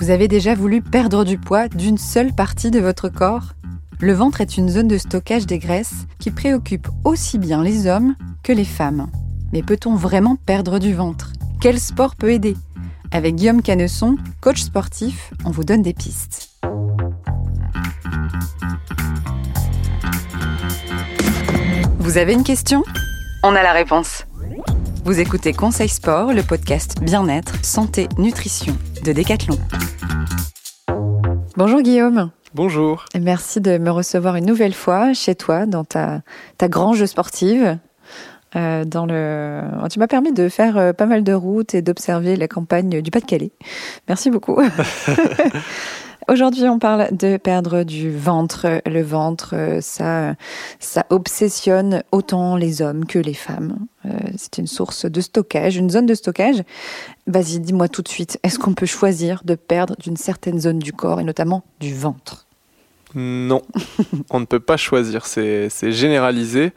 Vous avez déjà voulu perdre du poids d'une seule partie de votre corps? Le ventre est une zone de stockage des graisses qui préoccupe aussi bien les hommes que les femmes. Mais peut-on vraiment perdre du ventre? Quel sport peut aider? Avec Guillaume Canesson, coach sportif, on vous donne des pistes. Vous avez une question? On a la réponse. Vous écoutez Conseil Sport, le podcast Bien-être, Santé, Nutrition de Decathlon. Bonjour Guillaume. Bonjour. Merci de me recevoir une nouvelle fois chez toi, dans ta, ta grange sportive. Euh, dans le... Tu m'as permis de faire euh, pas mal de routes et d'observer la campagne du Pas-de-Calais. Merci beaucoup. Aujourd'hui, on parle de perdre du ventre. Le ventre, ça, ça obsessionne autant les hommes que les femmes. Euh, c'est une source de stockage, une zone de stockage. Vas-y, dis-moi tout de suite, est-ce qu'on peut choisir de perdre d'une certaine zone du corps et notamment du ventre? Non, on ne peut pas choisir. C'est généralisé.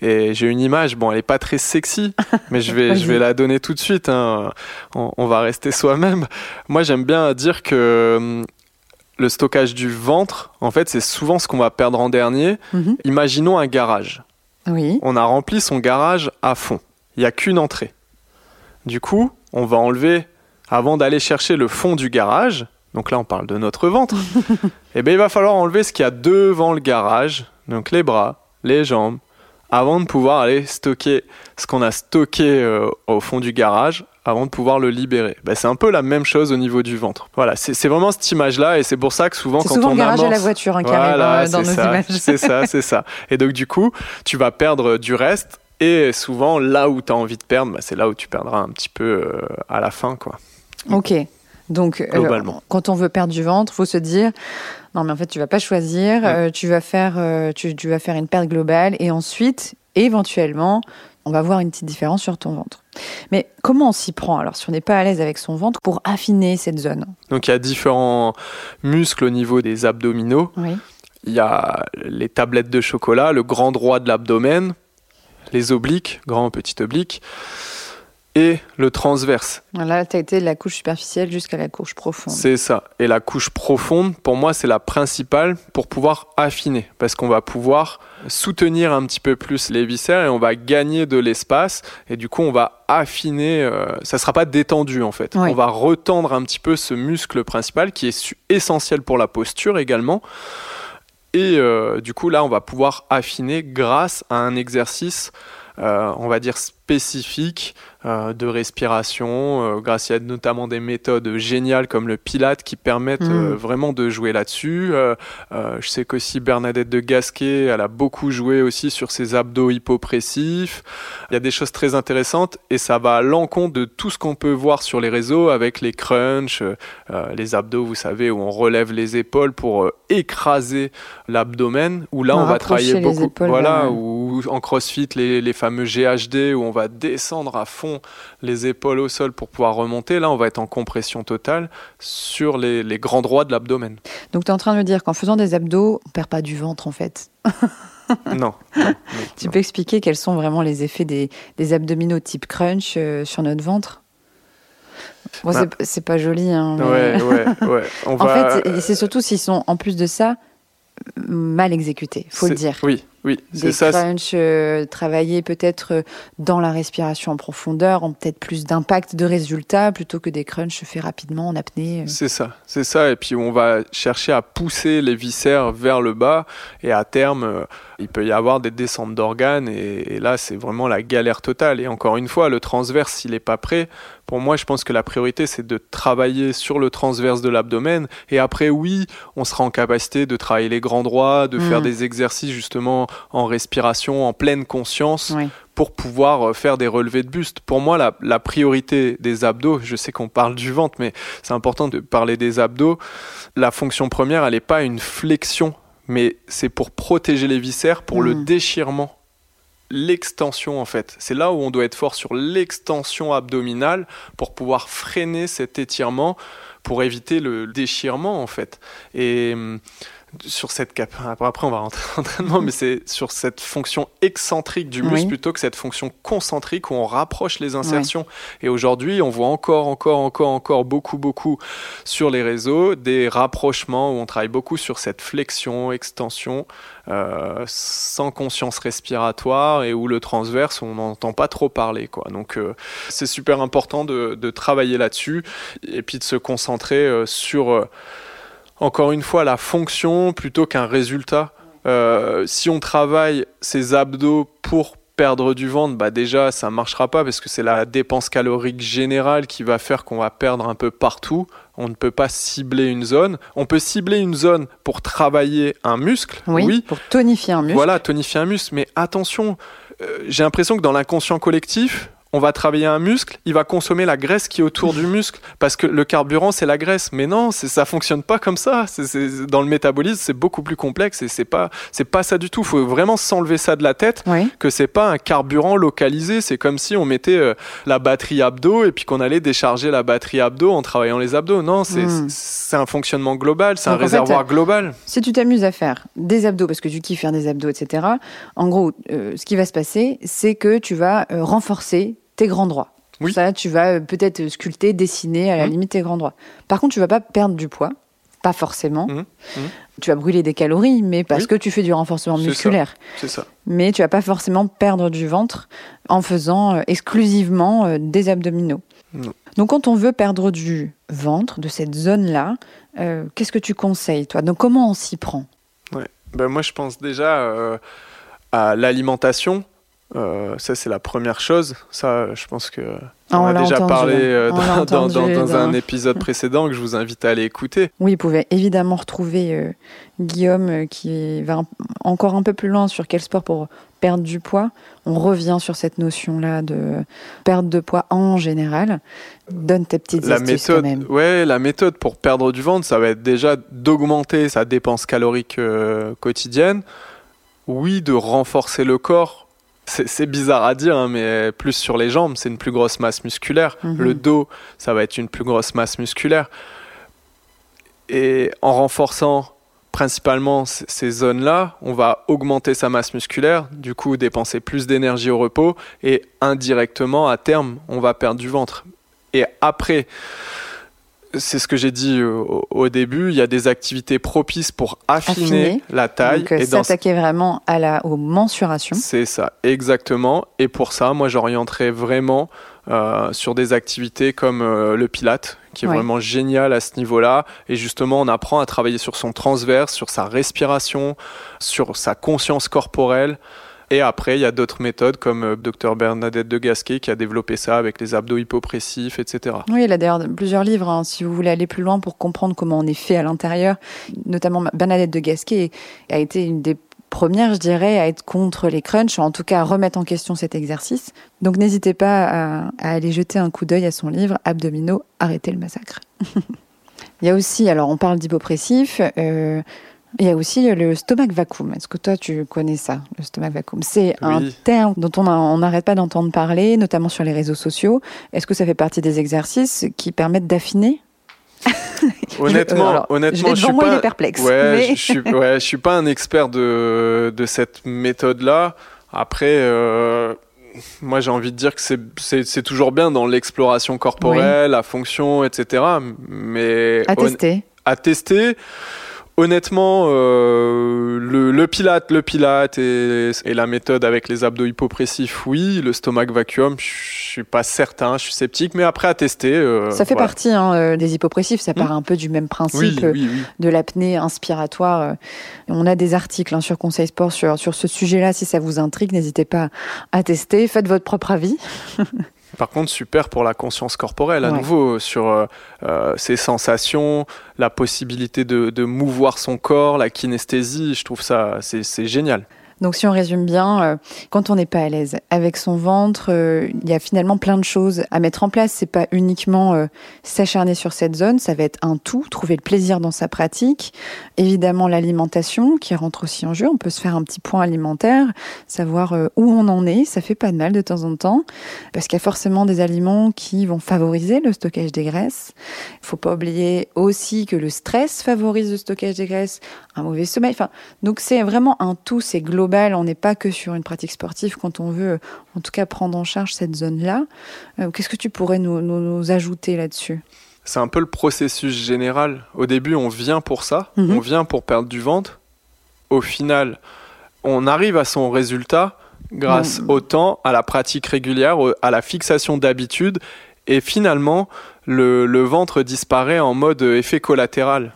Et j'ai une image, bon, elle n'est pas très sexy, mais je vais, je vais la donner tout de suite. Hein. On, on, va rester soi-même. Moi, j'aime bien dire que le stockage du ventre, en fait, c'est souvent ce qu'on va perdre en dernier. Mhm. Imaginons un garage. Oui. On a rempli son garage à fond. Il n'y a qu'une entrée. Du coup, on va enlever, avant d'aller chercher le fond du garage, donc là on parle de notre ventre, et eh bien il va falloir enlever ce qu'il y a devant le garage, donc les bras, les jambes, avant de pouvoir aller stocker ce qu'on a stocké euh, au fond du garage avant de pouvoir le libérer. Ben, c'est un peu la même chose au niveau du ventre. Voilà, c'est vraiment cette image-là et c'est pour ça que souvent quand souvent on garage amorce... à la voiture hein, voilà, arrive dans nos ça, images. C'est ça, c'est ça. Et donc du coup, tu vas perdre du reste et souvent là où tu as envie de perdre, ben, c'est là où tu perdras un petit peu euh, à la fin. quoi. Ok. Donc, euh, quand on veut perdre du ventre, faut se dire non, mais en fait, tu vas pas choisir. Euh, tu vas faire, tu, tu, vas faire une perte globale et ensuite, éventuellement, on va voir une petite différence sur ton ventre. Mais comment on s'y prend alors si on n'est pas à l'aise avec son ventre pour affiner cette zone? Donc il y a différents muscles au niveau des abdominaux. Il y a les tablettes de chocolat, le grand droit de l'abdomen, les obliques, grand petit oblique et le transverse. Là, tu as été de la couche superficielle jusqu'à la couche profonde. C'est ça. Et la couche profonde, pour moi, c'est la principale pour pouvoir affiner. Parce qu'on va pouvoir soutenir un petit peu plus les viscères et on va gagner de l'espace. Et du coup, on va affiner. Euh, ça ne sera pas détendu, en fait. On va retendre un petit peu ce muscle principal qui est essentiel pour la posture également. Et euh, du coup, là, on va pouvoir affiner grâce à un exercice, euh, on va dire spécifique euh, de respiration, euh, grâce à notamment des méthodes géniales comme le Pilate qui permettent mm. euh, vraiment de jouer là-dessus. je sais qu'aussi Bernadette de Gasquet, elle a beaucoup joué aussi sur ses abdos hypopressifs. Il y a des choses très intéressantes et ça va à l'encontre de tout ce qu'on peut voir sur les réseaux avec les crunchs, les abdos, vous savez, où on relève les épaules pour écraser l'abdomen, où là on, va travailler beaucoup. voilà, ou en crossfit les, les fameux GHD où on va descendre à fond les épaules au sol pour pouvoir remonter, là on va être en compression totale sur les, grands droits de l'abdomen. Donc tu es en train de me dire qu'en faisant des abdos, on perd pas du ventre en fait non, Tu peux expliquer quels sont vraiment les effets des, abdominaux type crunch euh, sur notre ventre? Bon, bah. c'est pas joli. Hein, ouais, ouais, ouais. en fait, c'est surtout s'ils sont, en plus de ça, mal exécutés, faut le dire. Oui, oui, des ça. crunchs euh, travailler peut-être euh, dans la respiration en profondeur ont peut-être plus d'impact de résultats plutôt que des crunchs faits rapidement en apnée. Euh. C'est ça, c'est ça. Et puis on va chercher à pousser les viscères vers le bas et à terme, il peut y avoir des descentes d'organes et, là c'est vraiment la galère totale. Et encore une fois, le transverse, s'il n'est pas prêt, pour moi je pense que la priorité c'est de travailler sur le transverse de l'abdomen et après oui, on sera en capacité de travailler les grands droits, de faire mm. des exercices justement en respiration, en pleine conscience, pour pouvoir euh, faire des relevés de buste. Pour moi, la, priorité des abdos, je sais qu'on parle du ventre, mais c'est important de parler des abdos. La fonction première, elle n'est pas une flexion, mais c'est pour protéger les viscères, pour le mm. déchirement l'extension en fait. C'est là où on doit être fort sur l'extension abdominale pour pouvoir freiner cet étirement, pour éviter le déchirement en fait. Et hum, sur cette cap. Après, on va rentrer en entraînement, mais c'est sur cette fonction excentrique du muscle plutôt que cette fonction concentrique où on rapproche les insertions. Et aujourd'hui, on voit encore, encore, encore, encore beaucoup, beaucoup sur les réseaux des rapprochements où on travaille beaucoup sur cette flexion, extension, euh, sans conscience respiratoire et où le transverse, on n'entend pas trop parler. Quoi. Donc, euh, c'est super important de, de travailler là-dessus et puis de se concentrer euh, sur encore une fois la fonction plutôt qu'un résultat. Euh, si on travaille ses abdos pour perdre du ventre, bah déjà ça marchera pas parce que c'est la dépense calorique générale qui va faire qu'on va perdre un peu partout. On ne peut pas cibler une zone. On peut cibler une zone pour travailler un muscle. Oui, pour tonifier un muscle. Voilà, tonifier un muscle. Mais attention, euh, j'ai l'impression que dans l'inconscient collectif, on va travailler un muscle, il va consommer la graisse qui est autour du muscle parce que le carburant c'est la graisse. Mais non, ça fonctionne pas comme ça. Dans le métabolisme, c'est beaucoup plus complexe et c'est pas c'est pas ça du tout. Il faut vraiment s'enlever ça de la tête que c'est pas un carburant localisé. C'est comme si on mettait euh, la batterie abdos et puis qu'on allait décharger la batterie abdos en travaillant les abdos. Non, c'est, hmm. un fonctionnement global, c'est un réservoir global. Si tu t'amuses à faire des abdos parce que tu kiffes faire des abdos, etc. En gros, euh, ce qui va se passer, c'est que tu vas euh, renforcer tes grands droits. Ça, tu vas euh, peut-être sculpter, dessiner à la mmh. limite tes grands droits. Par contre, tu vas pas perdre du poids, pas forcément. Mmh. Mmh. Tu vas brûler des calories, mais parce que tu fais du renforcement musculaire. C'est ça. Mais tu vas pas forcément perdre du ventre en faisant euh, exclusivement euh, des abdominaux. Donc, quand on veut perdre du ventre, de cette zone-là, qu'est-ce que tu conseilles, toi? Donc, comment on s'y prend? Ouais. ben, Moi, je pense déjà à l'alimentation. Euh, ça, c'est la première chose. Ça, je pense que ah, on, a déjà parlé euh, dans, dans, un épisode précédent que je vous invite à aller écouter. Oui, vous pouvez évidemment retrouver euh, Guillaume qui va encore un peu plus loin sur quel sport pour perdre du poids. On revient sur cette notion-là de perte de poids en général. Donne tes petites la astuces méthode, même. Ouais, la méthode pour perdre du ventre, ça va être déjà d'augmenter sa dépense calorique quotidienne. Oui, de renforcer le corps c'est bizarre à dire, hein, mais plus sur les jambes, c'est une plus grosse masse musculaire. Mhm. Le dos, ça va être une plus grosse masse musculaire. Et en renforçant principalement ces zones-là, on va augmenter sa masse musculaire, du coup dépenser plus d'énergie au repos, et indirectement, à terme, on va perdre du ventre. Et après, c'est ce que j'ai dit au, début, il y a des activités propices pour affiner, la taille. Donc, et s'attaquer vraiment à la, aux mensurations. C'est ça, exactement. Et pour ça, moi, j'orienterais vraiment euh, sur des activités comme euh, le pilate, qui est vraiment génial à ce niveau-là. Et justement, on apprend à travailler sur son transverse, sur sa respiration, sur sa conscience corporelle. Et après, il y a d'autres méthodes comme euh, Dr Bernadette de Gasquet qui a développé ça avec les abdos hypopressifs, etc. Oui, il a d'ailleurs plusieurs livres, hein, si vous voulez aller plus loin pour comprendre comment on est fait à l'intérieur. Notamment Bernadette de Gasquet a été une des premières, je dirais, à être contre les crunchs, en tout cas à remettre en question cet exercice. Donc n'hésitez pas à, aller jeter un coup d'œil à son livre Abdominaux, arrêtez le massacre. il y a aussi, alors on parle d'hypopressif, euh, il y a aussi le stomach vacuum. Est-ce que toi, tu connais ça, le stomach vacuum? C'est un terme dont on n'arrête pas d'entendre parler, notamment sur les réseaux sociaux. Est-ce que ça fait partie des exercices qui permettent d'affiner? Honnêtement, je, honnêtement, je suis pas, perplexe. Ouais, je suis, ouais, je suis pas un expert de, de cette méthode-là. Après, euh, moi, j'ai envie de dire que c'est toujours bien dans l'exploration corporelle, la fonction, etc. Mais à tester. À tester honnêtement, euh, le, pilate, le pilate et, la méthode avec les abdos hypopressifs, oui. Le stomach vacuum, je suis pas certain, je suis sceptique, mais après à tester. Euh, ça fait partie hein, euh, des hypopressifs, ça part hmm. un peu du même principe de l'apnée inspiratoire. On a des articles hein, sur Conseil Sport sur, sur ce sujet-là. Si ça vous intrigue, n'hésitez pas à tester. Faites votre propre avis. Par contre, super pour la conscience corporelle, à nouveau, sur euh, euh, ses sensations, la possibilité de, mouvoir son corps, la kinesthésie, je trouve ça, c'est génial. Donc si on résume bien, euh, quand on n'est pas à l'aise avec son ventre, euh, il y a finalement plein de choses à mettre en place. C'est pas uniquement euh, s'acharner sur cette zone, ça va être un tout, trouver le plaisir dans sa pratique. Évidemment l'alimentation qui rentre aussi en jeu. On peut se faire un petit point alimentaire, savoir où on en est. Ça fait pas de mal de temps en temps, parce qu'il y a forcément des aliments qui vont favoriser le stockage des graisses. Il faut pas oublier aussi que le stress favorise le stockage des graisses, un mauvais sommeil. Enfin, donc c'est vraiment un tout, c'est global. On n'est pas que sur une pratique sportive quand on veut, en tout cas, prendre en charge cette zone-là. Euh, qu'est-ce que tu pourrais nous, nous, ajouter là-dessus? C'est un peu le processus général. Au début, on vient pour ça, mhm. on vient pour perdre du ventre. Au final, on arrive à son résultat grâce au temps, à la pratique régulière, à la fixation d'habitudes. Et finalement, le, le, ventre disparaît en mode effet collatéral.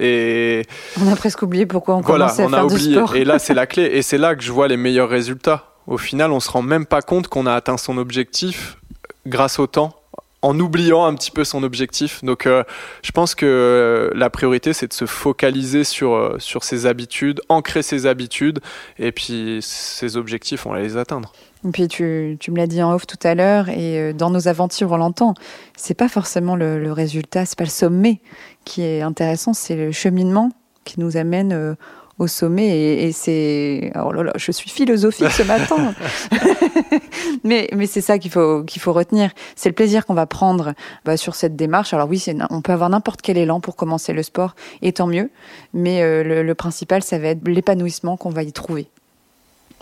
Et on a presque oublié pourquoi on commençait à faire oublié. du sport. Et là, c'est la clé. Et c'est là que je vois les meilleurs résultats. Au final, on se rend même pas compte qu'on a atteint son objectif grâce au temps en oubliant un petit peu son objectif. Donc euh, je pense que euh, la priorité c'est de se focaliser sur, euh, sur ses habitudes, ancrer ses habitudes et puis ses objectifs on va les atteindre. Et puis tu, tu me l'as dit en off tout à l'heure et dans nos aventures on l'entend. C'est pas forcément le, le résultat, c'est pas le sommet qui est intéressant, c'est le cheminement qui nous amène au sommet et, c'est oh là là, je suis philosophique ce matin mais mais c'est ça qu'il faut qu'il faut retenir c'est le plaisir qu'on va prendre bah, sur cette démarche alors oui on peut avoir n'importe quel élan pour commencer le sport et tant mieux mais euh, le, principal ça va être l'épanouissement qu'on va y trouver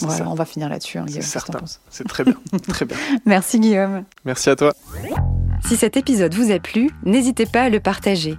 voilà, on va finir là-dessus. Hein, c'est certain. C'est très bien. très bien. Merci Guillaume. Merci à toi. Si cet épisode vous a plu, n'hésitez pas à le partager.